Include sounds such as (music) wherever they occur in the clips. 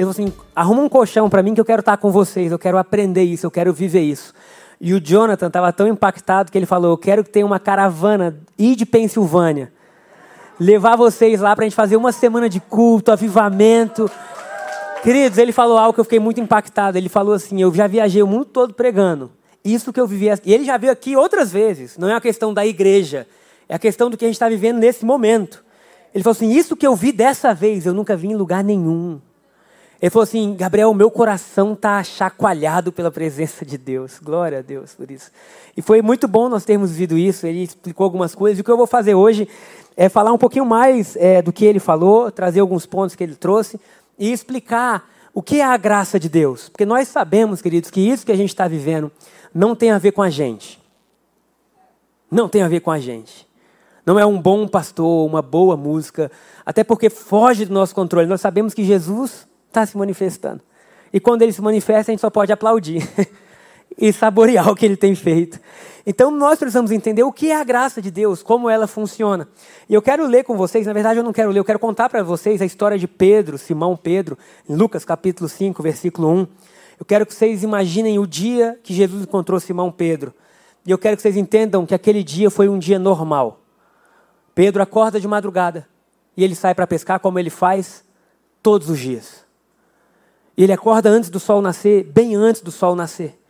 Ele falou assim: arruma um colchão para mim que eu quero estar com vocês, eu quero aprender isso, eu quero viver isso. E o Jonathan estava tão impactado que ele falou: Eu quero que tenha uma caravana ir de Pensilvânia. Levar vocês lá para a gente fazer uma semana de culto, avivamento. Queridos, ele falou algo que eu fiquei muito impactado. Ele falou assim: Eu já viajei o mundo todo pregando. Isso que eu vivi. E ele já veio aqui outras vezes. Não é a questão da igreja. É a questão do que a gente está vivendo nesse momento. Ele falou assim: Isso que eu vi dessa vez, eu nunca vi em lugar nenhum. Ele falou assim: Gabriel, meu coração está chacoalhado pela presença de Deus. Glória a Deus por isso. E foi muito bom nós termos vivido isso. Ele explicou algumas coisas. E o que eu vou fazer hoje é falar um pouquinho mais é, do que ele falou, trazer alguns pontos que ele trouxe e explicar o que é a graça de Deus. Porque nós sabemos, queridos, que isso que a gente está vivendo não tem a ver com a gente. Não tem a ver com a gente. Não é um bom pastor, uma boa música, até porque foge do nosso controle. Nós sabemos que Jesus está se manifestando. E quando ele se manifesta, a gente só pode aplaudir (laughs) e saborear o que ele tem feito. Então nós precisamos entender o que é a graça de Deus, como ela funciona. E eu quero ler com vocês, na verdade eu não quero ler, eu quero contar para vocês a história de Pedro, Simão Pedro, em Lucas capítulo 5, versículo 1. Eu quero que vocês imaginem o dia que Jesus encontrou Simão Pedro. E eu quero que vocês entendam que aquele dia foi um dia normal. Pedro acorda de madrugada e ele sai para pescar como ele faz todos os dias. E ele acorda antes do sol nascer, bem antes do sol nascer.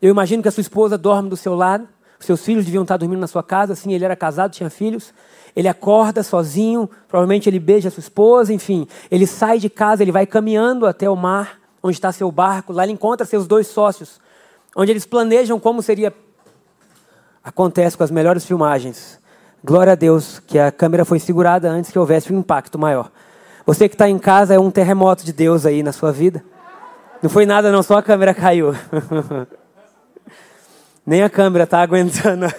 Eu imagino que a sua esposa dorme do seu lado, seus filhos deviam estar dormindo na sua casa, assim, ele era casado, tinha filhos. Ele acorda sozinho, provavelmente ele beija a sua esposa, enfim. Ele sai de casa, ele vai caminhando até o mar, onde está seu barco. Lá ele encontra seus dois sócios, onde eles planejam como seria. Acontece com as melhores filmagens. Glória a Deus que a câmera foi segurada antes que houvesse um impacto maior. Você que está em casa é um terremoto de Deus aí na sua vida. Não foi nada, não, só a câmera caiu. (laughs) Nem a câmera está aguentando. (laughs)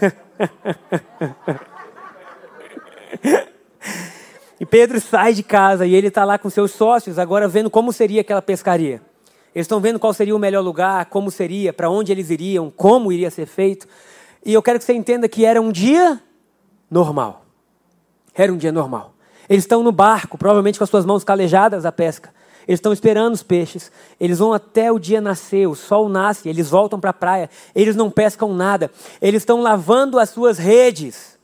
e Pedro sai de casa e ele está lá com seus sócios, agora vendo como seria aquela pescaria. Eles estão vendo qual seria o melhor lugar, como seria, para onde eles iriam, como iria ser feito. E eu quero que você entenda que era um dia normal. Era um dia normal. Eles estão no barco, provavelmente com as suas mãos calejadas à pesca. Eles estão esperando os peixes. Eles vão até o dia nascer, o sol nasce, eles voltam para a praia. Eles não pescam nada. Eles estão lavando as suas redes,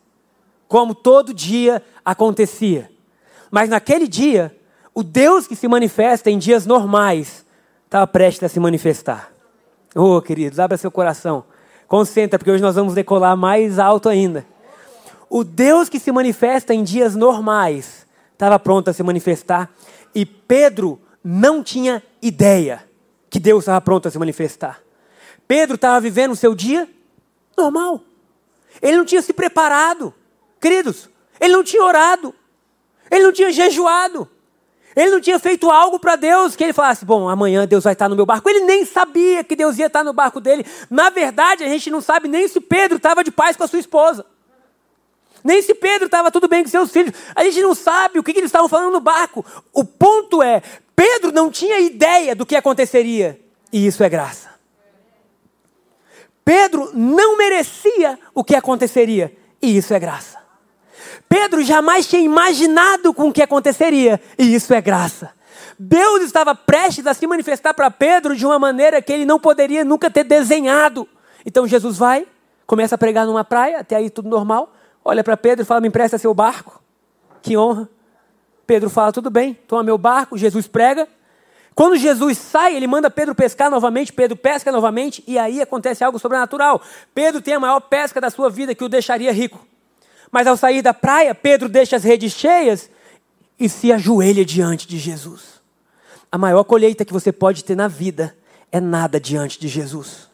como todo dia acontecia. Mas naquele dia, o Deus que se manifesta em dias normais estava prestes a se manifestar. Oh, queridos, abra seu coração. Concentra, porque hoje nós vamos decolar mais alto ainda. O Deus que se manifesta em dias normais estava pronto a se manifestar. E Pedro não tinha ideia que Deus estava pronto a se manifestar. Pedro estava vivendo o seu dia normal. Ele não tinha se preparado. Queridos, ele não tinha orado. Ele não tinha jejuado. Ele não tinha feito algo para Deus que ele falasse: Bom, amanhã Deus vai estar no meu barco. Ele nem sabia que Deus ia estar no barco dele. Na verdade, a gente não sabe nem se Pedro estava de paz com a sua esposa. Nem se Pedro estava tudo bem com seus filhos. A gente não sabe o que, que eles estavam falando no barco. O ponto é: Pedro não tinha ideia do que aconteceria. E isso é graça. Pedro não merecia o que aconteceria. E isso é graça. Pedro jamais tinha imaginado com o que aconteceria. E isso é graça. Deus estava prestes a se manifestar para Pedro de uma maneira que ele não poderia nunca ter desenhado. Então Jesus vai, começa a pregar numa praia, até aí tudo normal. Olha para Pedro e fala: Me empresta seu barco. Que honra. Pedro fala: tudo bem, toma meu barco. Jesus prega. Quando Jesus sai, ele manda Pedro pescar novamente. Pedro pesca novamente. E aí acontece algo sobrenatural. Pedro tem a maior pesca da sua vida que o deixaria rico. Mas ao sair da praia, Pedro deixa as redes cheias e se ajoelha diante de Jesus. A maior colheita que você pode ter na vida é nada diante de Jesus.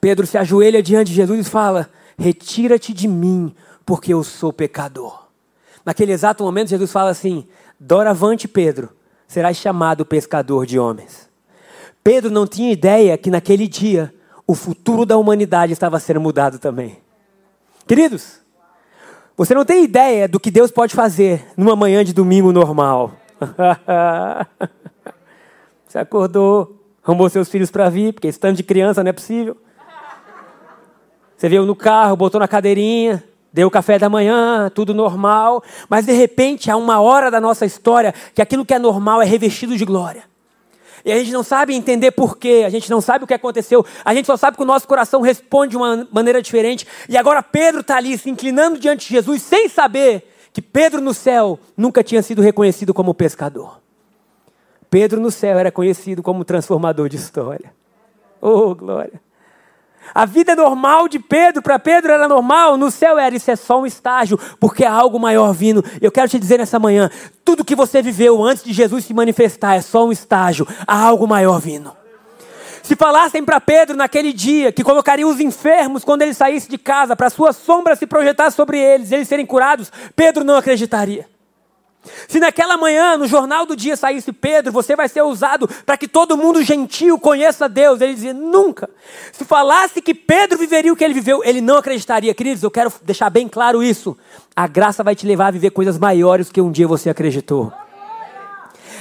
Pedro se ajoelha diante de Jesus e fala: Retira-te de mim, porque eu sou pecador. Naquele exato momento, Jesus fala assim: Doravante, Pedro, serás chamado pescador de homens. Pedro não tinha ideia que naquele dia o futuro da humanidade estava sendo mudado também. Queridos, você não tem ideia do que Deus pode fazer numa manhã de domingo normal. (laughs) você acordou, arrumou seus filhos para vir, porque esse tanto de criança não é possível. Você veio no carro, botou na cadeirinha, deu o café da manhã, tudo normal, mas de repente há uma hora da nossa história que aquilo que é normal é revestido de glória. E a gente não sabe entender porquê, a gente não sabe o que aconteceu, a gente só sabe que o nosso coração responde de uma maneira diferente. E agora Pedro está ali se inclinando diante de Jesus sem saber que Pedro no céu nunca tinha sido reconhecido como pescador. Pedro no céu era conhecido como transformador de história. Oh, glória! A vida normal de Pedro, para Pedro era normal, no céu era, isso é só um estágio, porque há algo maior vindo. Eu quero te dizer nessa manhã: tudo que você viveu antes de Jesus se manifestar é só um estágio, há algo maior vindo. Se falassem para Pedro naquele dia que colocaria os enfermos quando ele saísse de casa, para sua sombra se projetar sobre eles, eles serem curados, Pedro não acreditaria. Se naquela manhã, no jornal do dia, saísse Pedro, você vai ser usado para que todo mundo gentil conheça Deus. Ele dizia, nunca. Se falasse que Pedro viveria o que ele viveu, ele não acreditaria. Queridos, eu quero deixar bem claro isso. A graça vai te levar a viver coisas maiores que um dia você acreditou.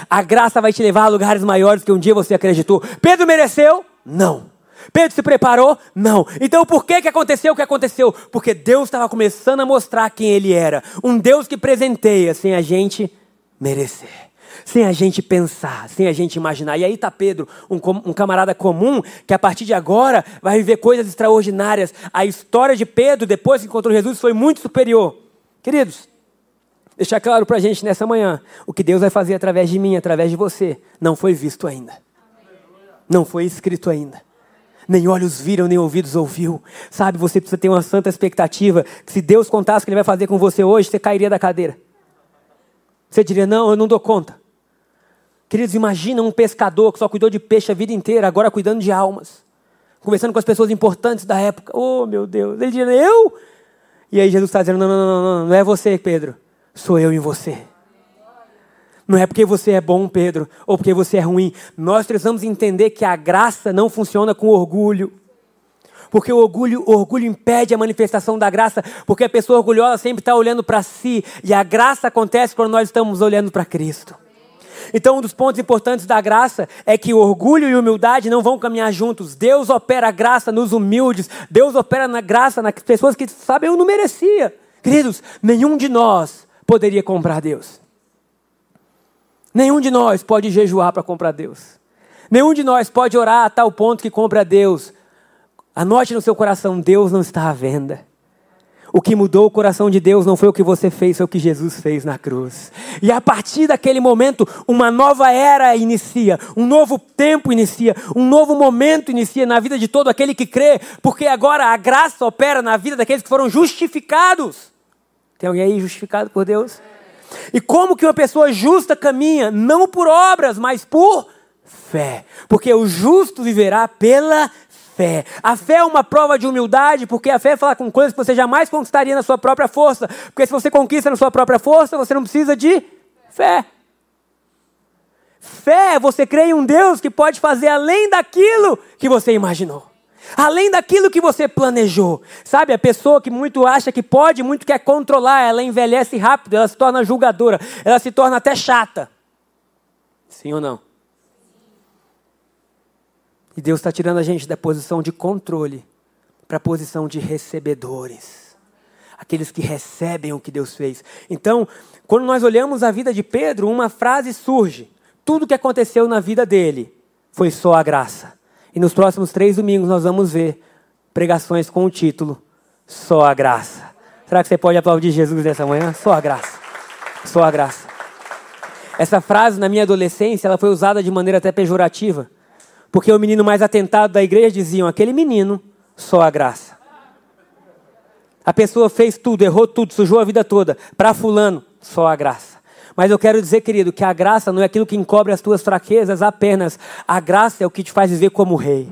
A graça vai te levar a lugares maiores que um dia você acreditou. Pedro mereceu? Não. Pedro se preparou? Não. Então por que, que aconteceu o que aconteceu? Porque Deus estava começando a mostrar quem Ele era. Um Deus que presenteia sem a gente merecer. Sem a gente pensar, sem a gente imaginar. E aí está Pedro, um, um camarada comum, que a partir de agora vai viver coisas extraordinárias. A história de Pedro, depois que encontrou Jesus, foi muito superior. Queridos, deixar claro para a gente nessa manhã: o que Deus vai fazer através de mim, através de você, não foi visto ainda. Não foi escrito ainda nem olhos viram, nem ouvidos ouviu. Sabe, você precisa ter uma santa expectativa que se Deus contasse o que Ele vai fazer com você hoje, você cairia da cadeira. Você diria, não, eu não dou conta. Queridos, imagina um pescador que só cuidou de peixe a vida inteira, agora cuidando de almas. Conversando com as pessoas importantes da época. Oh, meu Deus. Ele diria, eu? E aí Jesus está dizendo, não, não, não, não, não é você, Pedro. Sou eu em você. Não é porque você é bom, Pedro, ou porque você é ruim. Nós precisamos entender que a graça não funciona com orgulho. Porque o orgulho, o orgulho impede a manifestação da graça, porque a pessoa orgulhosa sempre está olhando para si, e a graça acontece quando nós estamos olhando para Cristo. Então, um dos pontos importantes da graça é que orgulho e humildade não vão caminhar juntos. Deus opera a graça nos humildes, Deus opera na graça nas pessoas que sabem eu não merecia. Queridos, nenhum de nós poderia comprar Deus. Nenhum de nós pode jejuar para comprar Deus. Nenhum de nós pode orar a tal ponto que compra Deus. Anote no seu coração: Deus não está à venda. O que mudou o coração de Deus não foi o que você fez, foi o que Jesus fez na cruz. E a partir daquele momento, uma nova era inicia, um novo tempo inicia, um novo momento inicia na vida de todo aquele que crê, porque agora a graça opera na vida daqueles que foram justificados. Tem alguém aí justificado por Deus? E como que uma pessoa justa caminha? Não por obras, mas por fé. Porque o justo viverá pela fé. A fé é uma prova de humildade, porque a fé fala com coisas que você jamais conquistaria na sua própria força. Porque se você conquista na sua própria força, você não precisa de fé. Fé, você crê em um Deus que pode fazer além daquilo que você imaginou. Além daquilo que você planejou. Sabe, a pessoa que muito acha que pode, muito quer controlar, ela envelhece rápido, ela se torna julgadora, ela se torna até chata. Sim ou não? E Deus está tirando a gente da posição de controle para a posição de recebedores. Aqueles que recebem o que Deus fez. Então, quando nós olhamos a vida de Pedro, uma frase surge: tudo que aconteceu na vida dele foi só a graça. E nos próximos três domingos nós vamos ver pregações com o título Só a Graça. Será que você pode aplaudir Jesus nessa manhã? Só a graça. Só a graça. Essa frase, na minha adolescência, ela foi usada de maneira até pejorativa. Porque o menino mais atentado da igreja diziam: aquele menino, só a graça. A pessoa fez tudo, errou tudo, sujou a vida toda. Para Fulano, só a graça. Mas eu quero dizer, querido, que a graça não é aquilo que encobre as tuas fraquezas apenas. A graça é o que te faz viver como rei.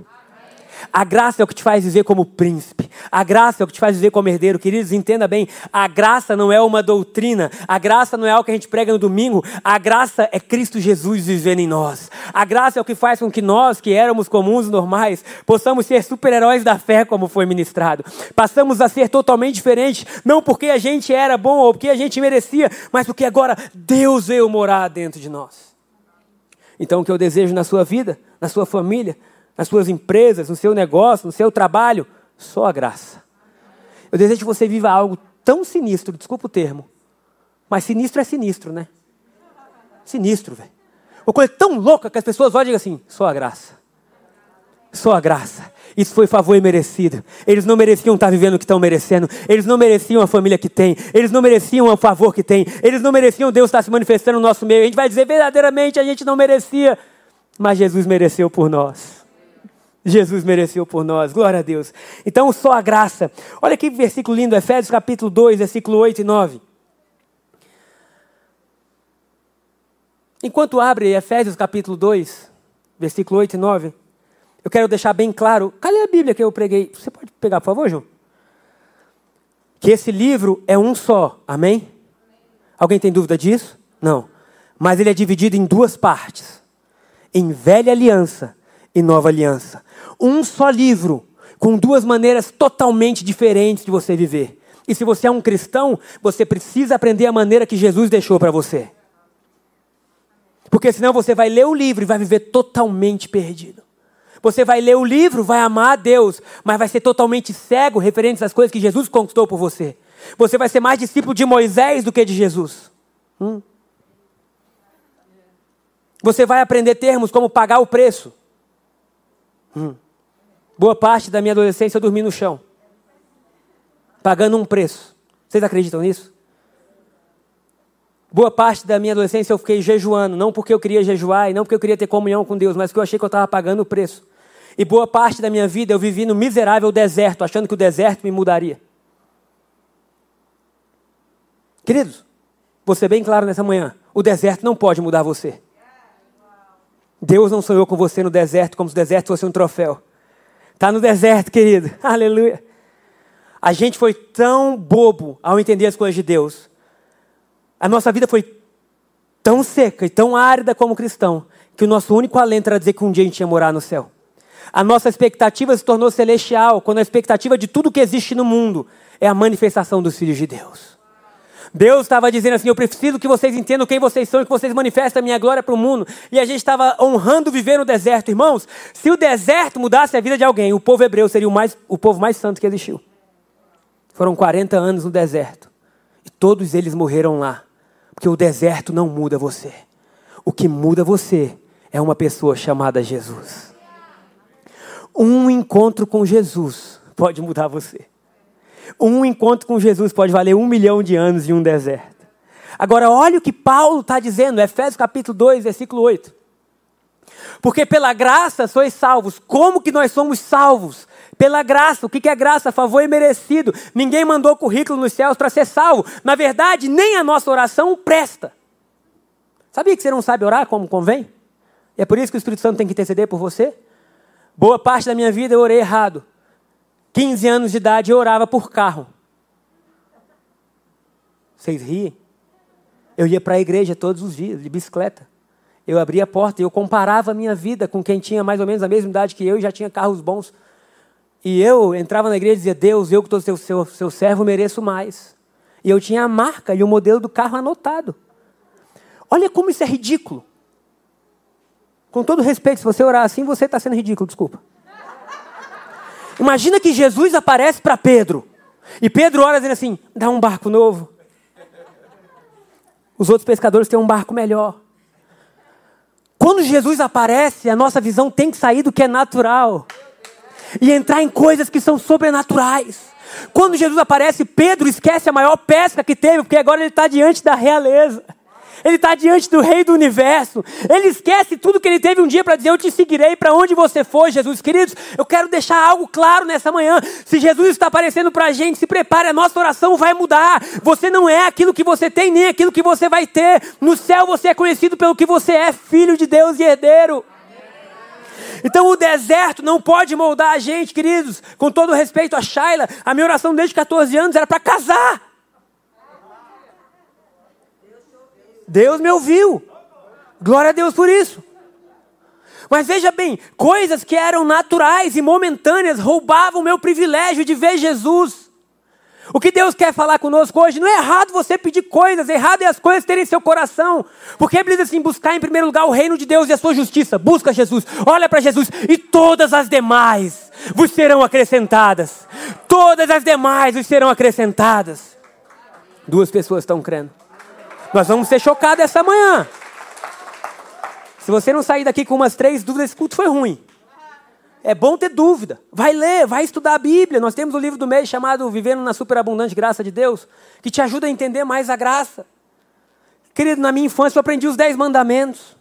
A graça é o que te faz viver como príncipe. A graça é o que te faz viver como herdeiro. Queridos, entenda bem: a graça não é uma doutrina, a graça não é algo que a gente prega no domingo, a graça é Cristo Jesus vivendo em nós. A graça é o que faz com que nós, que éramos comuns, normais, possamos ser super-heróis da fé, como foi ministrado. Passamos a ser totalmente diferentes, não porque a gente era bom ou porque a gente merecia, mas porque agora Deus veio morar dentro de nós. Então, o que eu desejo na sua vida, na sua família, nas suas empresas, no seu negócio, no seu trabalho, só a graça. Eu desejo que você viva algo tão sinistro, desculpa o termo, mas sinistro é sinistro, né? Sinistro, velho. Uma coisa tão louca que as pessoas olham e digam assim: só a graça. Só a graça. Isso foi favor imerecido. Eles não mereciam estar vivendo o que estão merecendo. Eles não mereciam a família que têm. Eles não mereciam o favor que têm. Eles não mereciam Deus estar se manifestando no nosso meio. A gente vai dizer verdadeiramente a gente não merecia, mas Jesus mereceu por nós. Jesus mereceu por nós. Glória a Deus. Então, só a graça. Olha que versículo lindo, Efésios capítulo 2, versículo 8 e 9. Enquanto abre Efésios capítulo 2, versículo 8 e 9, eu quero deixar bem claro. Cadê a Bíblia que eu preguei? Você pode pegar, por favor, João? Que esse livro é um só. Amém? Alguém tem dúvida disso? Não. Mas ele é dividido em duas partes: em velha aliança e nova aliança. Um só livro, com duas maneiras totalmente diferentes de você viver. E se você é um cristão, você precisa aprender a maneira que Jesus deixou para você. Porque senão você vai ler o livro e vai viver totalmente perdido. Você vai ler o livro, vai amar a Deus, mas vai ser totalmente cego referente às coisas que Jesus conquistou por você. Você vai ser mais discípulo de Moisés do que de Jesus. Hum. Você vai aprender termos como pagar o preço. Hum. Boa parte da minha adolescência eu dormi no chão, pagando um preço. Vocês acreditam nisso? Boa parte da minha adolescência eu fiquei jejuando, não porque eu queria jejuar e não porque eu queria ter comunhão com Deus, mas porque eu achei que eu estava pagando o preço. E boa parte da minha vida eu vivi no miserável deserto, achando que o deserto me mudaria. Queridos, vou ser bem claro nessa manhã: o deserto não pode mudar você. Deus não sonhou com você no deserto como se o deserto fosse um troféu. Está no deserto, querido. (laughs) Aleluia. A gente foi tão bobo ao entender as coisas de Deus a nossa vida foi tão seca e tão árida como cristão, que o nosso único alento era dizer que um dia a gente ia morar no céu. A nossa expectativa se tornou celestial, quando a expectativa de tudo que existe no mundo é a manifestação dos filhos de Deus. Deus estava dizendo assim: Eu preciso que vocês entendam quem vocês são e que vocês manifestem a minha glória para o mundo. E a gente estava honrando viver no deserto. Irmãos, se o deserto mudasse a vida de alguém, o povo hebreu seria o, mais, o povo mais santo que existiu. Foram 40 anos no deserto. E todos eles morreram lá. Porque o deserto não muda você. O que muda você é uma pessoa chamada Jesus. Um encontro com Jesus pode mudar você. Um encontro com Jesus pode valer um milhão de anos em um deserto. Agora, olha o que Paulo está dizendo, Efésios capítulo 2, versículo 8. Porque pela graça sois salvos. Como que nós somos salvos? Pela graça. O que é graça? Favor imerecido. Ninguém mandou currículo nos céus para ser salvo. Na verdade, nem a nossa oração presta. Sabia que você não sabe orar como convém? E é por isso que o Espírito Santo tem que interceder por você? Boa parte da minha vida eu orei errado. 15 anos de idade eu orava por carro. Vocês riem? Eu ia para a igreja todos os dias, de bicicleta. Eu abria a porta e eu comparava a minha vida com quem tinha mais ou menos a mesma idade que eu e já tinha carros bons. E eu entrava na igreja e dizia, Deus, eu que estou seu, seu, seu servo mereço mais. E eu tinha a marca e o modelo do carro anotado. Olha como isso é ridículo. Com todo respeito, se você orar assim, você está sendo ridículo, desculpa. Imagina que Jesus aparece para Pedro. E Pedro ora dizendo assim: dá um barco novo. Os outros pescadores têm um barco melhor. Quando Jesus aparece, a nossa visão tem que sair do que é natural e entrar em coisas que são sobrenaturais. Quando Jesus aparece, Pedro esquece a maior pesca que teve, porque agora ele está diante da realeza. Ele está diante do Rei do Universo. Ele esquece tudo que ele teve um dia para dizer: Eu te seguirei para onde você for, Jesus. Queridos, eu quero deixar algo claro nessa manhã. Se Jesus está aparecendo para a gente, se prepare, a nossa oração vai mudar. Você não é aquilo que você tem, nem aquilo que você vai ter. No céu você é conhecido pelo que você é, filho de Deus e herdeiro. Então o deserto não pode moldar a gente, queridos. Com todo respeito a Shaila, a minha oração desde 14 anos era para casar. Deus me ouviu. Glória a Deus por isso. Mas veja bem, coisas que eram naturais e momentâneas roubavam o meu privilégio de ver Jesus. O que Deus quer falar conosco hoje, não é errado você pedir coisas, errado é as coisas terem seu coração. Porque ele diz assim: buscar em primeiro lugar o reino de Deus e a sua justiça. Busca Jesus, olha para Jesus, e todas as demais vos serão acrescentadas. Todas as demais vos serão acrescentadas. Duas pessoas estão crendo. Nós vamos ser chocados essa manhã. Se você não sair daqui com umas três dúvidas, esse culto foi ruim. É bom ter dúvida. Vai ler, vai estudar a Bíblia. Nós temos o um livro do mês chamado Vivendo na Superabundante Graça de Deus, que te ajuda a entender mais a graça. Querido, na minha infância eu aprendi os dez mandamentos.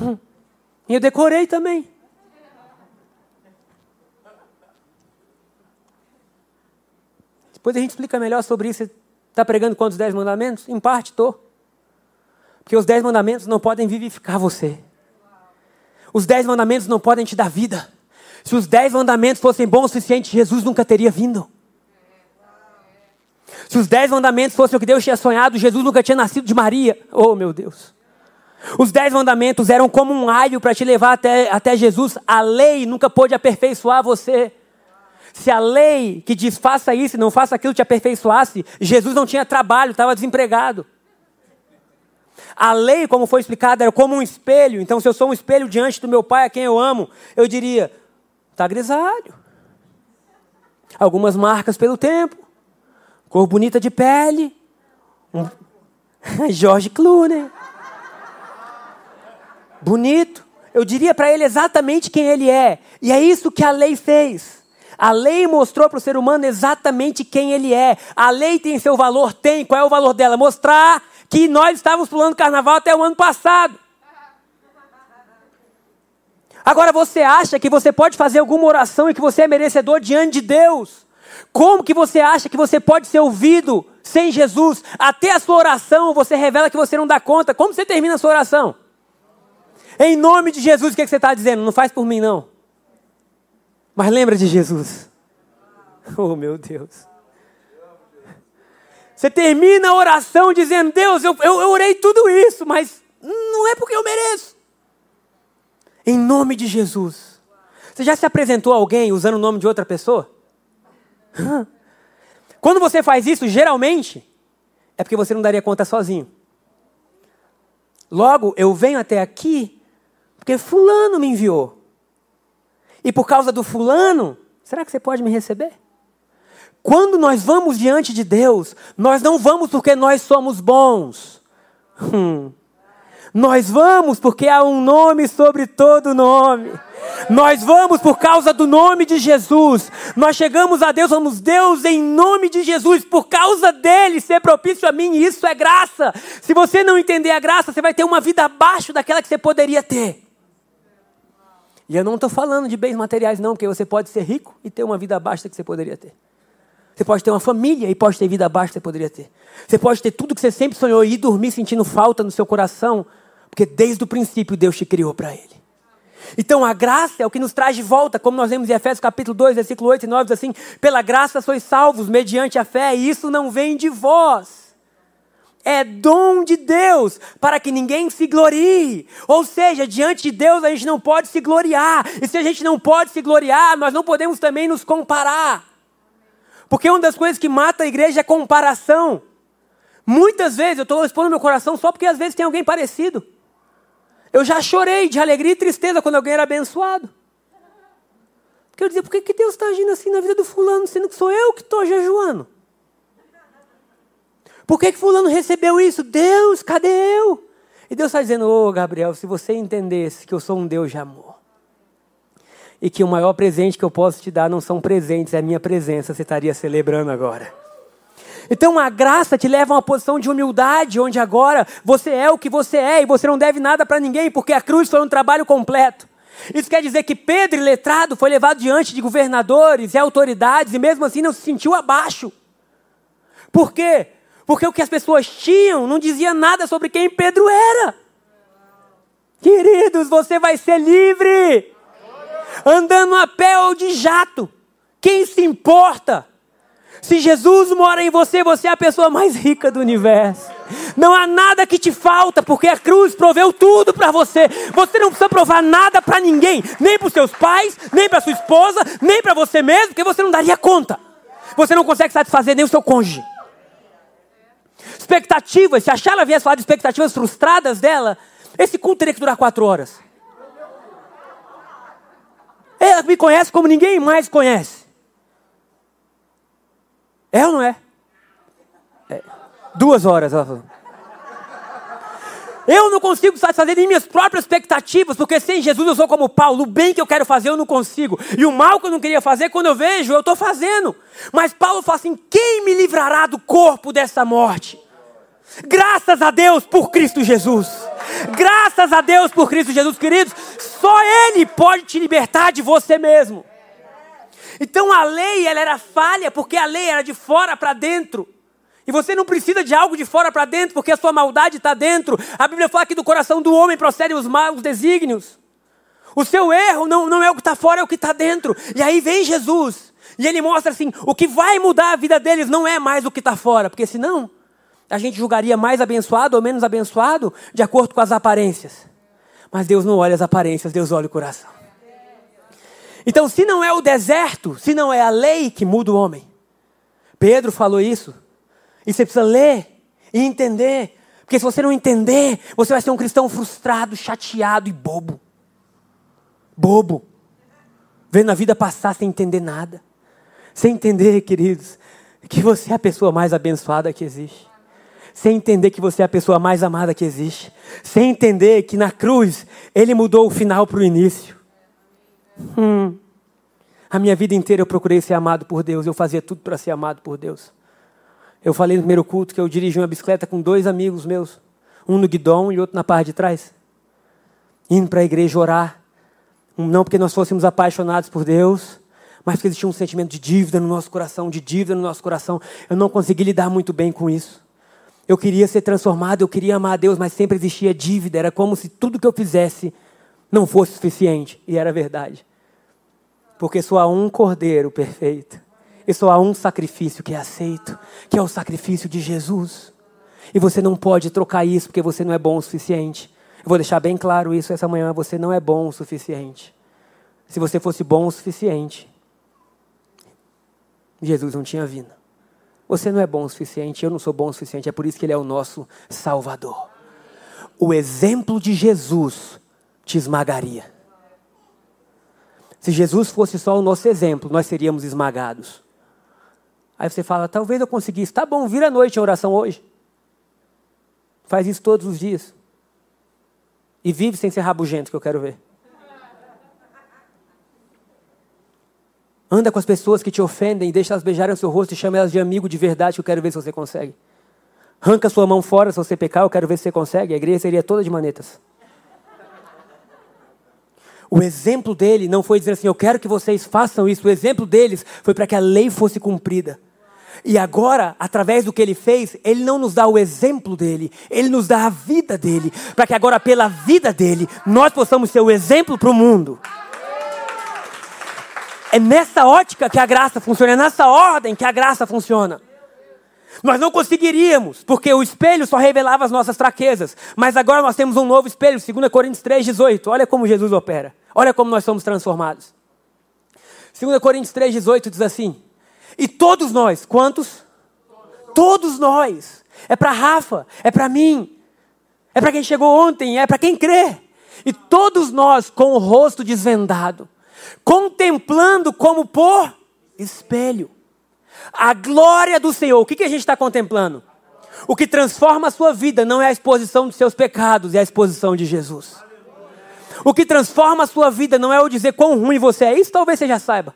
Hum. E eu decorei também. Depois a gente explica melhor sobre isso. Está pregando quantos dez mandamentos? Em parte, estou. Porque os dez mandamentos não podem vivificar você. Os dez mandamentos não podem te dar vida. Se os dez mandamentos fossem bons o suficiente, Jesus nunca teria vindo. Se os dez mandamentos fossem o que Deus tinha sonhado, Jesus nunca tinha nascido de Maria. Oh, meu Deus. Os dez mandamentos eram como um alho para te levar até, até Jesus. A lei nunca pôde aperfeiçoar você. Se a lei que diz faça isso e não faça aquilo te aperfeiçoasse, Jesus não tinha trabalho, estava desempregado. A lei, como foi explicado, era como um espelho. Então, se eu sou um espelho diante do meu pai, a quem eu amo, eu diria: está grisalho. Algumas marcas pelo tempo, cor bonita de pele, um... (laughs) Jorge Clooney. Bonito. Eu diria para ele exatamente quem ele é. E é isso que a lei fez. A lei mostrou para o ser humano exatamente quem ele é. A lei tem seu valor? Tem. Qual é o valor dela? Mostrar que nós estávamos pulando carnaval até o ano passado. Agora você acha que você pode fazer alguma oração e que você é merecedor diante de Deus? Como que você acha que você pode ser ouvido sem Jesus? Até a sua oração você revela que você não dá conta. Como você termina a sua oração? Em nome de Jesus, o que, é que você está dizendo? Não faz por mim, não. Mas lembra de Jesus. Oh, meu Deus. Você termina a oração dizendo: Deus, eu, eu, eu orei tudo isso, mas não é porque eu mereço. Em nome de Jesus. Você já se apresentou a alguém usando o nome de outra pessoa? Quando você faz isso, geralmente, é porque você não daria conta sozinho. Logo, eu venho até aqui porque Fulano me enviou. E por causa do Fulano, será que você pode me receber? Quando nós vamos diante de Deus, nós não vamos porque nós somos bons. Hum. Nós vamos porque há um nome sobre todo nome. Nós vamos por causa do nome de Jesus. Nós chegamos a Deus, vamos Deus em nome de Jesus, por causa dele ser propício a mim, isso é graça. Se você não entender a graça, você vai ter uma vida abaixo daquela que você poderia ter. E eu não estou falando de bens materiais, não, porque você pode ser rico e ter uma vida abaixo da que você poderia ter. Você pode ter uma família e pode ter vida abaixo que você poderia ter. Você pode ter tudo que você sempre sonhou e ir dormir sentindo falta no seu coração, porque desde o princípio Deus te criou para Ele. Então a graça é o que nos traz de volta, como nós vemos em Efésios capítulo 2, versículo 8 e 9, diz assim: pela graça sois salvos mediante a fé, e isso não vem de vós. É dom de Deus, para que ninguém se glorie. Ou seja, diante de Deus a gente não pode se gloriar. E se a gente não pode se gloriar, nós não podemos também nos comparar. Porque uma das coisas que mata a igreja é comparação. Muitas vezes eu estou expondo meu coração só porque às vezes tem alguém parecido. Eu já chorei de alegria e tristeza quando alguém era abençoado. Porque eu dizia, por que, que Deus está agindo assim na vida do fulano, sendo que sou eu que estou jejuando? Por que, que fulano recebeu isso? Deus, cadê eu? E Deus está dizendo, ô oh, Gabriel, se você entendesse que eu sou um Deus de amor, e que o maior presente que eu posso te dar não são presentes, é a minha presença, você estaria celebrando agora. Então a graça te leva a uma posição de humildade, onde agora você é o que você é e você não deve nada para ninguém, porque a cruz foi um trabalho completo. Isso quer dizer que Pedro, letrado, foi levado diante de governadores e autoridades e mesmo assim não se sentiu abaixo. Por quê? Porque o que as pessoas tinham não dizia nada sobre quem Pedro era. Queridos, você vai ser livre. Andando a pé ou de jato. Quem se importa? Se Jesus mora em você, você é a pessoa mais rica do universo. Não há nada que te falta, porque a cruz proveu tudo para você. Você não precisa provar nada para ninguém, nem para os seus pais, nem para sua esposa, nem para você mesmo, porque você não daria conta. Você não consegue satisfazer nem o seu cônjuge. Expectativas, se a Charla viesse falar de expectativas frustradas dela, esse culto teria que durar quatro horas. Ela me conhece como ninguém mais conhece. É ou não é? é. Duas horas, ela falou. Eu não consigo satisfazer nem minhas próprias expectativas, porque sem Jesus eu sou como Paulo. O bem que eu quero fazer eu não consigo. E o mal que eu não queria fazer, quando eu vejo, eu estou fazendo. Mas Paulo fala assim: quem me livrará do corpo dessa morte? Graças a Deus por Cristo Jesus. Graças a Deus por Cristo Jesus, queridos. Só Ele pode te libertar de você mesmo. Então a lei ela era falha porque a lei era de fora para dentro. E você não precisa de algo de fora para dentro, porque a sua maldade está dentro. A Bíblia fala que do coração do homem procedem os maus desígnios. O seu erro não, não é o que está fora, é o que está dentro. E aí vem Jesus. E ele mostra assim: o que vai mudar a vida deles não é mais o que está fora, porque senão a gente julgaria mais abençoado ou menos abençoado de acordo com as aparências. Mas Deus não olha as aparências, Deus olha o coração. Então, se não é o deserto, se não é a lei que muda o homem, Pedro falou isso, e você precisa ler e entender, porque se você não entender, você vai ser um cristão frustrado, chateado e bobo. Bobo. Vendo a vida passar sem entender nada. Sem entender, queridos, que você é a pessoa mais abençoada que existe sem entender que você é a pessoa mais amada que existe, sem entender que na cruz Ele mudou o final para o início. Hum. A minha vida inteira eu procurei ser amado por Deus, eu fazia tudo para ser amado por Deus. Eu falei no primeiro culto que eu dirigi uma bicicleta com dois amigos meus, um no guidão e outro na parte de trás, indo para a igreja orar. Não porque nós fôssemos apaixonados por Deus, mas porque existia um sentimento de dívida no nosso coração, de dívida no nosso coração. Eu não consegui lidar muito bem com isso. Eu queria ser transformado, eu queria amar a Deus, mas sempre existia dívida. Era como se tudo que eu fizesse não fosse suficiente. E era verdade. Porque só há um cordeiro perfeito. E só há um sacrifício que é aceito, que é o sacrifício de Jesus. E você não pode trocar isso porque você não é bom o suficiente. Eu vou deixar bem claro isso essa manhã: você não é bom o suficiente. Se você fosse bom o suficiente, Jesus não tinha vindo. Você não é bom o suficiente, eu não sou bom o suficiente, é por isso que Ele é o nosso Salvador. O exemplo de Jesus te esmagaria. Se Jesus fosse só o nosso exemplo, nós seríamos esmagados. Aí você fala, talvez eu conseguisse. Tá bom, vira a noite em oração hoje. Faz isso todos os dias. E vive sem ser rabugento, que eu quero ver. Anda com as pessoas que te ofendem, deixa elas beijarem o seu rosto e chama elas de amigo de verdade, que eu quero ver se você consegue. Arranca sua mão fora se você pecar, eu quero ver se você consegue. A igreja seria toda de manetas. O exemplo dele não foi dizer assim, eu quero que vocês façam isso. O exemplo deles foi para que a lei fosse cumprida. E agora, através do que ele fez, ele não nos dá o exemplo dele, ele nos dá a vida dele, para que agora, pela vida dele, nós possamos ser o exemplo para o mundo. É nessa ótica que a graça funciona, é nessa ordem que a graça funciona. Nós não conseguiríamos, porque o espelho só revelava as nossas fraquezas. Mas agora nós temos um novo espelho, 2 Coríntios 3, 18. Olha como Jesus opera. Olha como nós somos transformados. 2 Coríntios 3, 18 diz assim: E todos nós, quantos? Todos nós. É para Rafa, é para mim, é para quem chegou ontem, é para quem crê. E todos nós, com o rosto desvendado, contemplando como por espelho a glória do Senhor. O que, que a gente está contemplando? O que transforma a sua vida não é a exposição dos seus pecados, é a exposição de Jesus. O que transforma a sua vida não é o dizer quão ruim você é, isso talvez você já saiba.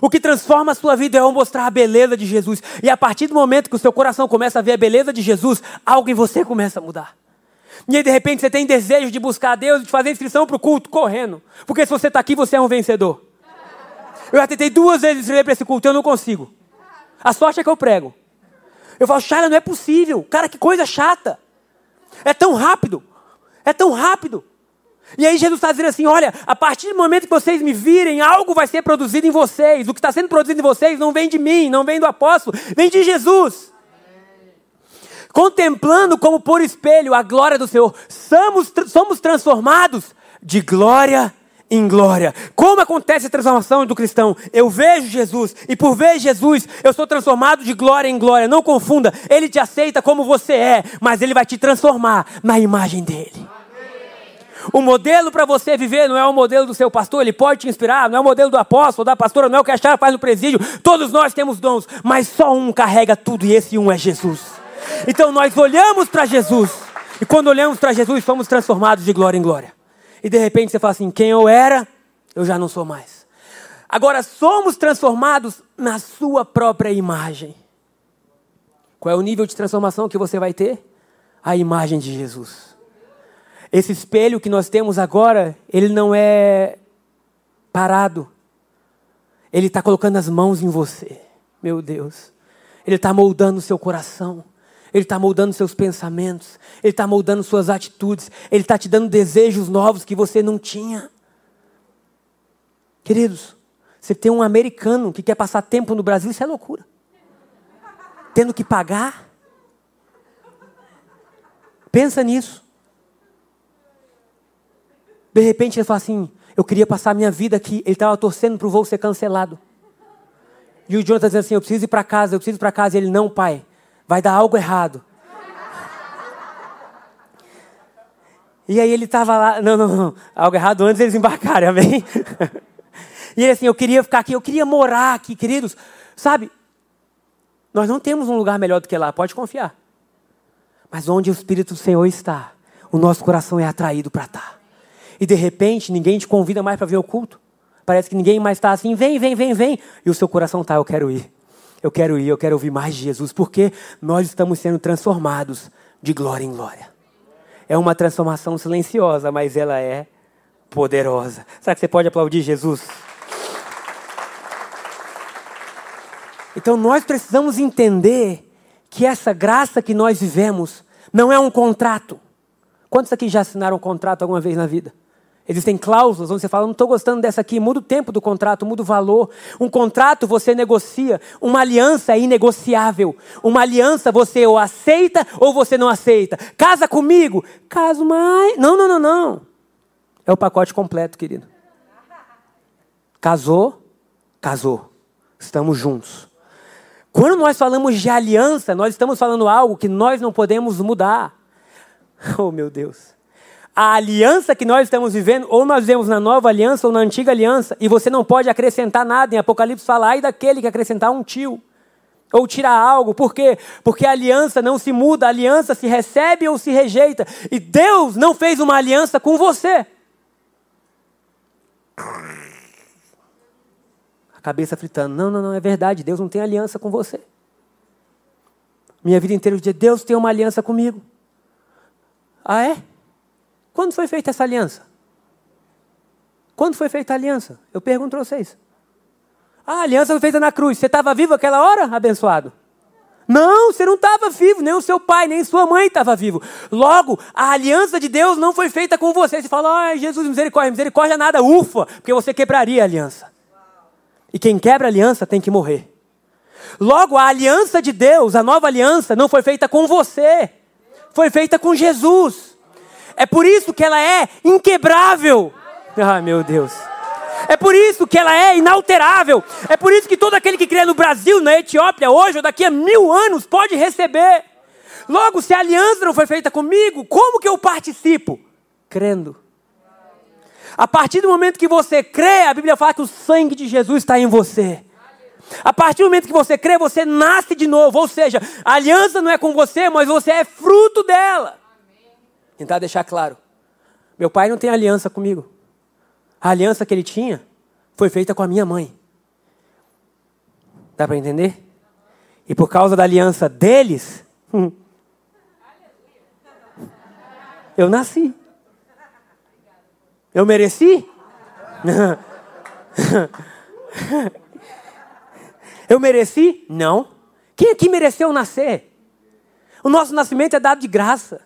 O que transforma a sua vida é o mostrar a beleza de Jesus. E a partir do momento que o seu coração começa a ver a beleza de Jesus, algo em você começa a mudar. E aí, de repente, você tem desejo de buscar a Deus e de fazer inscrição para o culto, correndo. Porque se você está aqui, você é um vencedor. Eu já tentei duas vezes escrever para esse culto, eu não consigo. A sorte é que eu prego. Eu falo, Shaila, não é possível. Cara, que coisa chata. É tão rápido. É tão rápido. E aí Jesus está dizendo assim: olha, a partir do momento que vocês me virem, algo vai ser produzido em vocês. O que está sendo produzido em vocês não vem de mim, não vem do apóstolo, vem de Jesus. Contemplando como por espelho a glória do Senhor, somos, somos transformados de glória em glória. Como acontece a transformação do cristão? Eu vejo Jesus e por ver Jesus eu sou transformado de glória em glória. Não confunda, ele te aceita como você é, mas ele vai te transformar na imagem dele. O modelo para você viver não é o modelo do seu pastor, ele pode te inspirar, não é o modelo do apóstolo, da pastora, não é o que a Chara faz no presídio. Todos nós temos dons, mas só um carrega tudo e esse um é Jesus. Então nós olhamos para Jesus e quando olhamos para Jesus, somos transformados de glória em glória. E de repente você fala assim: quem eu era, eu já não sou mais. Agora somos transformados na sua própria imagem. Qual é o nível de transformação que você vai ter? A imagem de Jesus. Esse espelho que nós temos agora, ele não é parado. Ele está colocando as mãos em você. Meu Deus. Ele está moldando o seu coração. Ele está moldando seus pensamentos. Ele está moldando suas atitudes. Ele está te dando desejos novos que você não tinha. Queridos, você tem um americano que quer passar tempo no Brasil, isso é loucura. Tendo que pagar. Pensa nisso. De repente ele fala assim: Eu queria passar a minha vida aqui. Ele estava torcendo para o voo ser cancelado. E o Jonathan dizendo assim: Eu preciso ir para casa, eu preciso ir para casa. E ele: Não, pai, vai dar algo errado. E aí ele estava lá, não, não, não, algo errado antes eles embarcarem, amém? E ele assim, eu queria ficar aqui, eu queria morar aqui, queridos. Sabe, nós não temos um lugar melhor do que lá, pode confiar. Mas onde o Espírito do Senhor está, o nosso coração é atraído para estar e de repente ninguém te convida mais para ver o culto. Parece que ninguém mais está assim, vem, vem, vem, vem. E o seu coração está, eu quero ir. Eu quero ir, eu quero ouvir mais de Jesus, porque nós estamos sendo transformados de glória em glória. É uma transformação silenciosa, mas ela é poderosa. Será que você pode aplaudir Jesus? Então nós precisamos entender que essa graça que nós vivemos não é um contrato. Quantos aqui já assinaram um contrato alguma vez na vida? Existem cláusulas onde você fala, não estou gostando dessa aqui, muda o tempo do contrato, muda o valor. Um contrato você negocia, uma aliança é inegociável. Uma aliança você ou aceita ou você não aceita. Casa comigo? Caso mais. Não, não, não, não. É o pacote completo, querido. Casou, casou. Estamos juntos. Quando nós falamos de aliança, nós estamos falando algo que nós não podemos mudar. (laughs) Oh, meu Deus a aliança que nós estamos vivendo, ou nós vivemos na nova aliança ou na antiga aliança, e você não pode acrescentar nada. Em Apocalipse fala, ai daquele que acrescentar um tio, ou tirar algo. Por quê? Porque a aliança não se muda, a aliança se recebe ou se rejeita. E Deus não fez uma aliança com você. A cabeça fritando. Não, não, não, é verdade. Deus não tem aliança com você. Minha vida inteira eu dizia, Deus tem uma aliança comigo. Ah, é? Quando foi feita essa aliança? Quando foi feita a aliança? Eu pergunto para vocês. Ah, a aliança foi feita na cruz. Você estava vivo aquela hora, abençoado? Não, você não estava vivo, nem o seu pai, nem sua mãe estava vivo. Logo, a aliança de Deus não foi feita com você. Você fala, ai, Jesus, misericórdia, misericórdia nada, ufa, porque você quebraria a aliança. E quem quebra a aliança tem que morrer. Logo, a aliança de Deus, a nova aliança, não foi feita com você, foi feita com Jesus. É por isso que ela é inquebrável. Ai, meu Deus. É por isso que ela é inalterável. É por isso que todo aquele que crê no Brasil, na Etiópia, hoje ou daqui a mil anos, pode receber. Logo, se a aliança não foi feita comigo, como que eu participo? Crendo. A partir do momento que você crê, a Bíblia fala que o sangue de Jesus está em você. A partir do momento que você crê, você nasce de novo. Ou seja, a aliança não é com você, mas você é fruto dela. Tentar deixar claro. Meu pai não tem aliança comigo. A aliança que ele tinha foi feita com a minha mãe. Dá para entender? E por causa da aliança deles, (laughs) eu nasci. Eu mereci? (laughs) Eu mereci? Não. Quem aqui mereceu nascer? O nosso nascimento é dado de graça.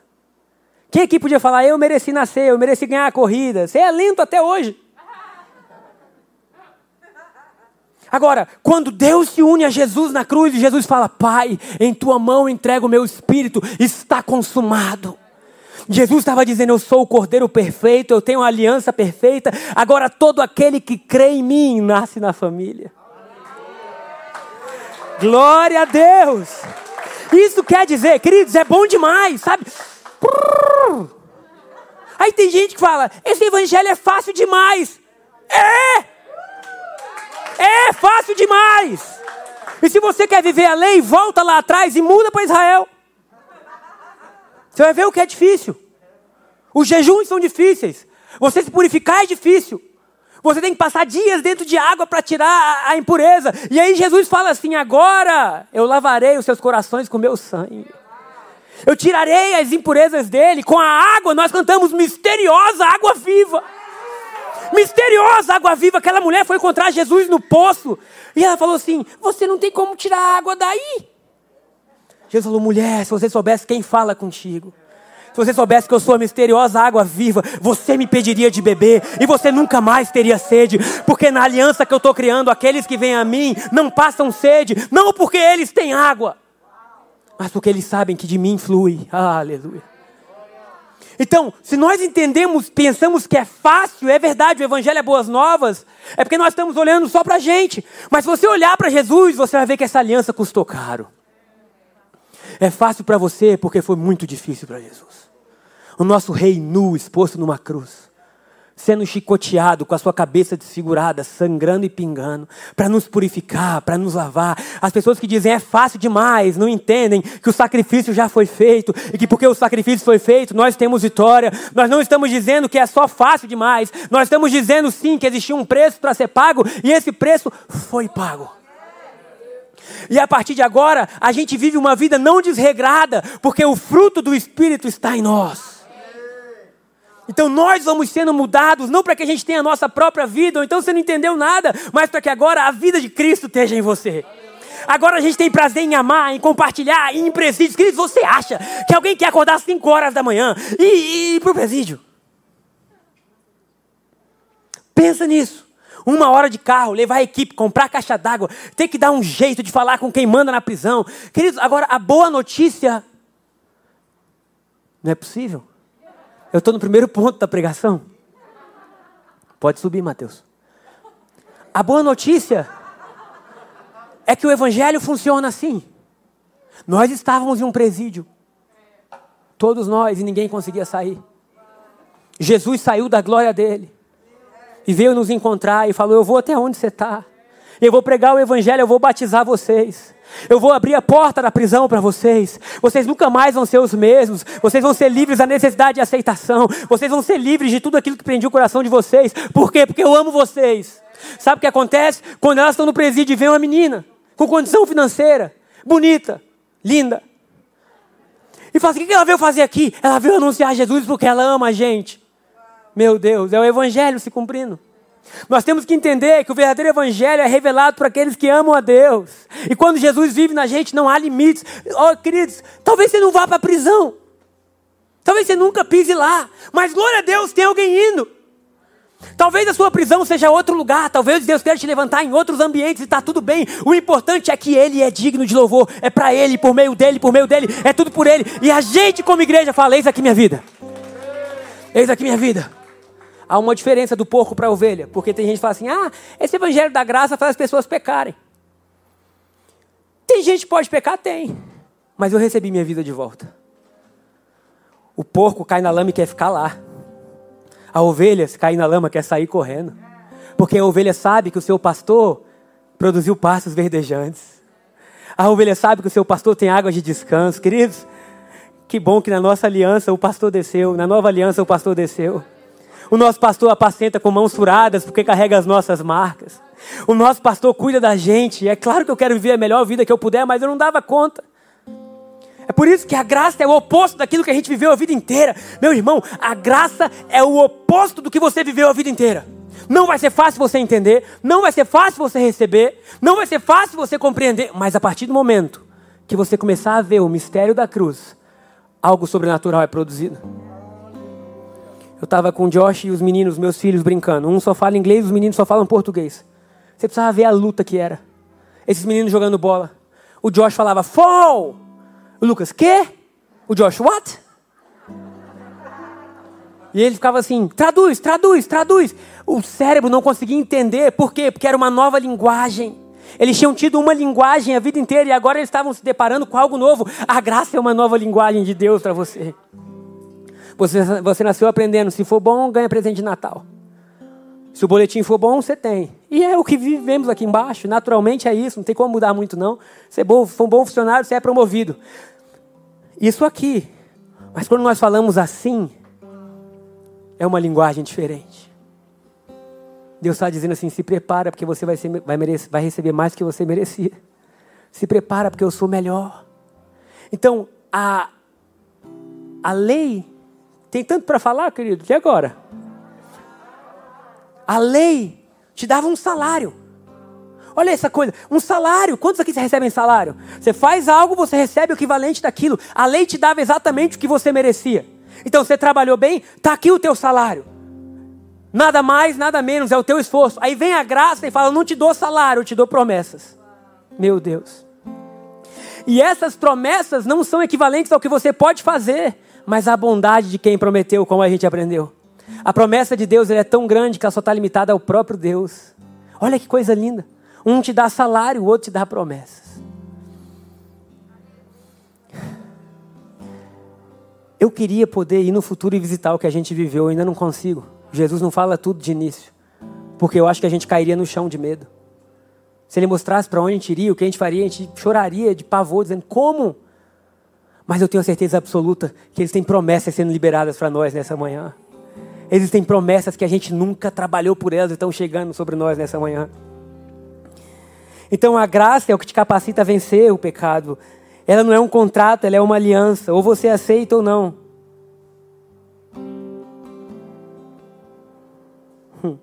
Quem aqui podia falar, eu mereci nascer, eu mereci ganhar a corrida? Você é lento até hoje. Agora, quando Deus se une a Jesus na cruz e Jesus fala: Pai, em tua mão entrego o meu espírito, está consumado. Jesus estava dizendo: Eu sou o cordeiro perfeito, eu tenho a aliança perfeita. Agora, todo aquele que crê em mim nasce na família. Glória a Deus! Isso quer dizer, queridos, é bom demais, sabe? Aí tem gente que fala: Esse evangelho é fácil demais. É! É fácil demais. E se você quer viver a lei, volta lá atrás e muda para Israel. Você vai ver o que é difícil. Os jejuns são difíceis. Você se purificar é difícil. Você tem que passar dias dentro de água para tirar a, impureza. E aí Jesus fala assim: agora eu lavarei os seus corações com meu sangue. Eu tirarei as impurezas dele. Com a água nós cantamos misteriosa água viva misteriosa água viva. Aquela mulher foi encontrar Jesus no poço. E ela falou assim: Você não tem como tirar a água daí. Jesus falou: Mulher, se você soubesse quem fala contigo. Se você soubesse que eu sou a misteriosa água viva, você me pediria de beber e você nunca mais teria sede, porque na aliança que eu estou criando, aqueles que vêm a mim não passam sede, não porque eles têm água, mas porque eles sabem que de mim flui. aleluia. Então, se nós entendemos, pensamos que é fácil, é verdade, o Evangelho é boas novas, é porque nós estamos olhando só para a gente. Mas se você olhar para Jesus, você vai ver que essa aliança custou caro. É fácil para você porque foi muito difícil para Jesus. O nosso rei nu exposto numa cruz sendo chicoteado, com a sua cabeça desfigurada, sangrando e pingando, para nos purificar, para nos lavar. As pessoas que dizem é fácil demais, não entendem que o sacrifício já foi feito e que porque o sacrifício foi feito, nós temos vitória. Nós não estamos dizendo que é só fácil demais, nós estamos dizendo sim que existia um preço para ser pago e esse preço foi pago. E a partir de agora, a gente vive uma vida não desregrada, porque o fruto do Espírito está em nós. Então nós vamos sendo mudados, não para que a gente tenha a nossa própria vida, ou então você não entendeu nada, mas para que agora a vida de Cristo esteja em você. Agora a gente tem prazer em amar, em compartilhar, em presídios. Queridos, você acha que alguém quer acordar às 5 horas da manhã e, e ir para o presídio? Pensa nisso. Uma hora de carro, levar a equipe, comprar caixa d'água, ter que dar um jeito de falar com quem manda na prisão. Queridos, agora a boa notícia. Não é possível. Eu estou no primeiro ponto da pregação. Pode subir, Mateus. A boa notícia é que o evangelho funciona assim. Nós estávamos em um presídio. Todos nós e ninguém conseguia sair. Jesus saiu da glória dele e veio nos encontrar e falou: Eu vou até onde você está. Eu vou pregar o evangelho, eu vou batizar vocês. Eu vou abrir a porta da prisão para vocês. Vocês nunca mais vão ser os mesmos. Vocês vão ser livres da necessidade de aceitação. Vocês vão ser livres de tudo aquilo que prendia o coração de vocês. Por quê? Porque eu amo vocês. Sabe o que acontece? Quando elas estão no presídio e vem uma menina com condição financeira, bonita, linda. E fala assim: o que ela veio fazer aqui? Ela veio anunciar Jesus porque ela ama a gente. Meu Deus, é o evangelho se cumprindo. Nós temos que entender que o verdadeiro evangelho é revelado para aqueles que amam a Deus. E quando Jesus vive na gente, não há limites. Oh, queridos, talvez você não vá para a prisão. Talvez você nunca pise lá. Mas glória a Deus, tem alguém indo. Talvez a sua prisão seja outro lugar, talvez Deus queira te levantar em outros ambientes e está tudo bem. O importante é que Ele é digno de louvor, é para Ele, por meio dEle, por meio dEle, é tudo por Ele. E a gente, como igreja, fala: Eis aqui minha vida, eis aqui minha vida há uma diferença do porco para a ovelha, porque tem gente que fala assim: ah, esse evangelho da graça faz as pessoas pecarem. Tem gente que pode pecar? Tem. Mas eu recebi minha vida de volta. O porco cai na lama e quer ficar lá. A ovelha, se cair na lama, quer sair correndo. Porque a ovelha sabe que o seu pastor produziu pastos verdejantes. A ovelha sabe que o seu pastor tem água de descanso. Queridos, que bom que na nossa aliança o pastor desceu, na nova aliança o pastor desceu. O nosso pastor apacenta com mãos furadas porque carrega as nossas marcas. O nosso pastor cuida da gente. É claro que eu quero viver a melhor vida que eu puder, mas eu não dava conta. É por isso que a graça é o oposto daquilo que a gente viveu a vida inteira. Meu irmão, a graça é o oposto do que você viveu a vida inteira. Não vai ser fácil você entender, não vai ser fácil você receber, não vai ser fácil você compreender, mas a partir do momento que você começar a ver o mistério da cruz, algo sobrenatural é produzido. Eu estava com o Josh e os meninos, meus filhos, brincando. Um só fala inglês, os meninos só falam português. Você precisava ver a luta que era. Esses meninos jogando bola. O Josh falava, fall! O Lucas, quê? O Josh, what? E ele ficava assim, traduz, traduz, traduz. O cérebro não conseguia entender. Por quê? Porque era uma nova linguagem. Eles tinham tido uma linguagem a vida inteira e agora eles estavam se deparando com algo novo. A graça é uma nova linguagem de Deus para você. Você. Você nasceu aprendendo. Se for bom, ganha presente de Natal. Se o boletim for bom, você tem. E é o que vivemos aqui embaixo. Naturalmente é isso, não tem como mudar muito, não. Se for um bom funcionário, você é promovido. Isso aqui. Mas quando nós falamos assim, é uma linguagem diferente. Deus está dizendo assim: se prepara, porque você vai, ser, vai, merecer, vai receber mais do que você merecia. Se prepara, porque eu sou melhor. Então, a, a lei tem tanto para falar, querido, e agora? A lei te dava um salário. Olha essa coisa, um salário. Quantos aqui recebem salário? Você faz algo, você recebe o equivalente daquilo. A lei te dava exatamente o que você merecia. Então você trabalhou bem, está aqui o teu salário. Nada mais, nada menos, é o teu esforço. Aí vem a graça e fala: não te dou salário, eu te dou promessas. Meu Deus. E essas promessas não são equivalentes ao que você pode fazer, mas à bondade de quem prometeu, como a gente aprendeu. A promessa de Deus é tão grande que ela só está limitada ao próprio Deus. Olha que coisa linda. Um te dá salário, o outro te dá promessas. Eu queria poder ir no futuro e visitar o que a gente viveu, eu ainda não consigo. Jesus não fala tudo de início, porque eu acho que a gente cairia no chão de medo. Se ele mostrasse para onde a gente iria, o que a gente faria, a gente choraria de pavor, dizendo: Como? Mas eu tenho certeza absoluta que eles têm promessas sendo liberadas para nós nessa manhã. Existem promessas que a gente nunca trabalhou por elas e estão chegando sobre nós nessa manhã. Então a graça é o que te capacita a vencer o pecado. Ela não é um contrato, ela é uma aliança. Ou você aceita ou não. Hum.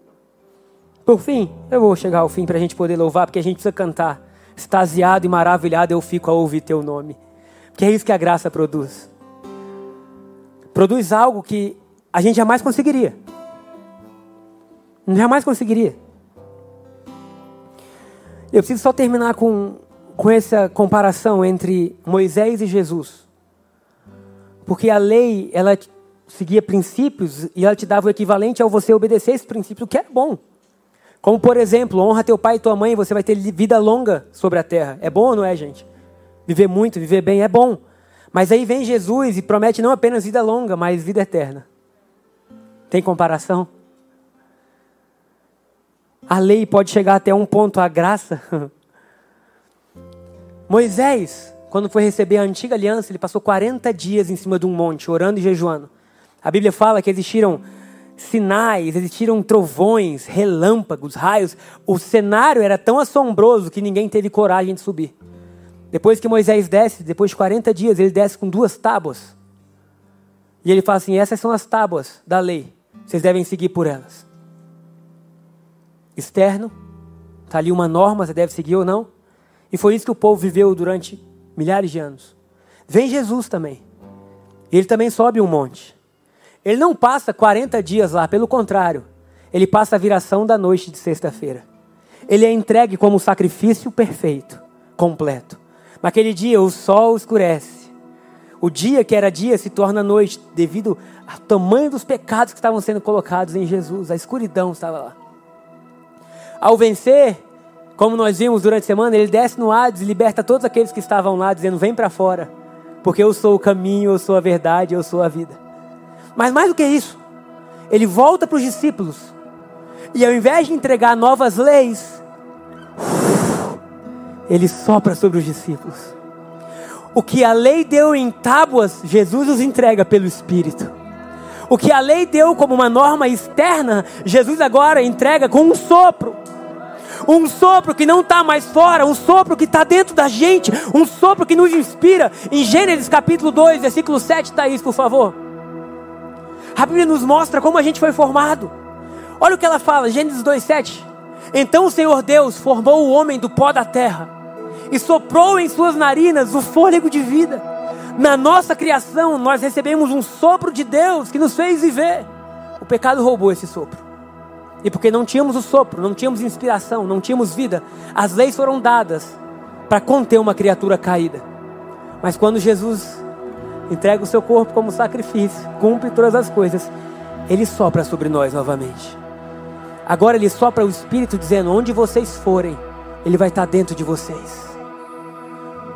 Por fim, eu vou chegar ao fim para a gente poder louvar, porque a gente precisa cantar. Extasiado e maravilhado eu fico a ouvir teu nome. Porque é isso que a graça produz. Produz algo que a gente jamais conseguiria. Jamais conseguiria. Eu preciso só terminar com, com essa comparação entre Moisés e Jesus. Porque a lei, ela seguia princípios e ela te dava o equivalente ao você obedecer esse princípio, que é bom. Como, por exemplo, honra teu pai e tua mãe, você vai ter vida longa sobre a terra. É bom ou não é, gente? Viver muito, viver bem é bom. Mas aí vem Jesus e promete não apenas vida longa, mas vida eterna. Tem comparação? A lei pode chegar até um ponto, a graça. (laughs) Moisés, quando foi receber a antiga aliança, ele passou 40 dias em cima de um monte, orando e jejuando. A Bíblia fala que existiram sinais, existiram trovões, relâmpagos, raios. O cenário era tão assombroso que ninguém teve coragem de subir. Depois que Moisés desce, depois de 40 dias, ele desce com duas tábuas. E ele fala assim: essas são as tábuas da lei. Vocês devem seguir por elas. Externo, está ali uma norma, você deve seguir ou não. E foi isso que o povo viveu durante milhares de anos. Vem Jesus também. Ele também sobe um monte. Ele não passa 40 dias lá, pelo contrário, ele passa a viração da noite de sexta-feira. Ele é entregue como sacrifício perfeito, completo. Naquele dia o sol escurece o dia que era dia se torna noite devido ao tamanho dos pecados que estavam sendo colocados em Jesus. A escuridão estava lá. Ao vencer, como nós vimos durante a semana, ele desce no Hades e liberta todos aqueles que estavam lá, dizendo: Vem para fora, porque eu sou o caminho, eu sou a verdade, eu sou a vida. Mas mais do que isso, ele volta para os discípulos e ao invés de entregar novas leis, ele sopra sobre os discípulos. O que a lei deu em tábuas, Jesus os entrega pelo Espírito. O que a lei deu como uma norma externa, Jesus agora entrega com um sopro. Um sopro que não está mais fora, um sopro que está dentro da gente, um sopro que nos inspira. Em Gênesis capítulo 2, versículo 7, está isso, por favor. A Bíblia nos mostra como a gente foi formado. Olha o que ela fala, Gênesis 2, 7. Então o Senhor Deus formou o homem do pó da terra e soprou em suas narinas o fôlego de vida. Na nossa criação, nós recebemos um sopro de Deus que nos fez viver. o pecado roubou esse sopro. E porque não tínhamos o sopro, não tínhamos inspiração, não tínhamos vida, as leis foram dadas para conter uma criatura caída. Mas quando Jesus entrega o seu corpo como sacrifício, cumpre todas as coisas, ele sopra sobre nós novamente. Agora ele sopra o Espírito dizendo: onde vocês forem, ele vai estar dentro de vocês.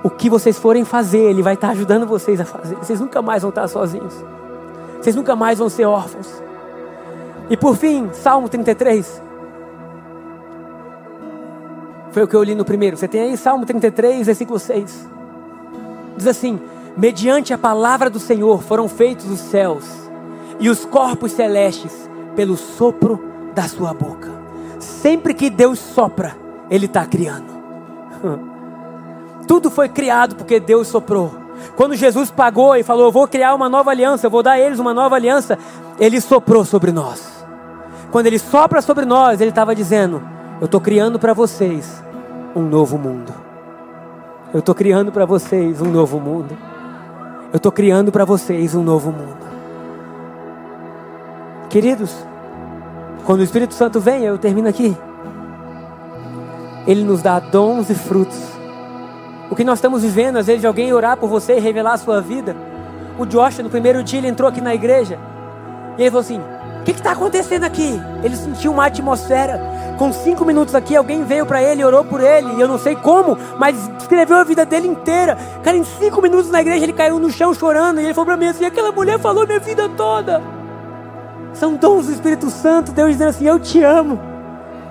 O que vocês forem fazer, ele vai estar ajudando vocês a fazer. Vocês nunca mais vão estar sozinhos. Vocês nunca mais vão ser órfãos. E por fim, Salmo 33. Foi o que eu li no primeiro. Você tem aí Salmo 33, versículo 6. Diz assim: Mediante a palavra do Senhor foram feitos os céus e os corpos celestes pelo sopro da sua boca. Sempre que Deus sopra, Ele está criando. Tudo foi criado porque Deus soprou. Quando Jesus pagou e falou: Eu vou criar uma nova aliança, eu vou dar a eles uma nova aliança, Ele soprou sobre nós. Quando Ele sopra sobre nós, Ele estava dizendo: Eu estou criando para vocês um novo mundo. Eu estou criando para vocês um novo mundo. Eu estou criando para vocês um novo mundo. Queridos, quando o Espírito Santo vem, eu termino aqui. Ele nos dá dons e frutos. O que nós estamos vivendo, às vezes, de alguém orar por você e revelar a sua vida. O Josh, no primeiro dia, ele entrou aqui na igreja. E ele falou assim: O que está acontecendo aqui? Ele sentiu uma atmosfera. Com cinco minutos aqui, alguém veio para ele orou por ele. E eu não sei como, mas escreveu a vida dele inteira. Cara, em cinco minutos na igreja, ele caiu no chão chorando. E ele falou para mim assim: Aquela mulher falou minha vida toda. São dons do Espírito Santo. Deus dizendo assim: Eu te amo.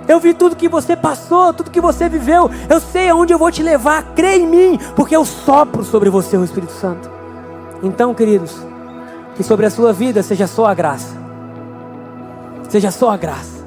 Eu vi tudo que você passou, tudo que você viveu. Eu sei aonde eu vou te levar. Crê em mim, porque eu sopro sobre você o Espírito Santo. Então, queridos, que sobre a sua vida seja só a graça. Seja só a graça.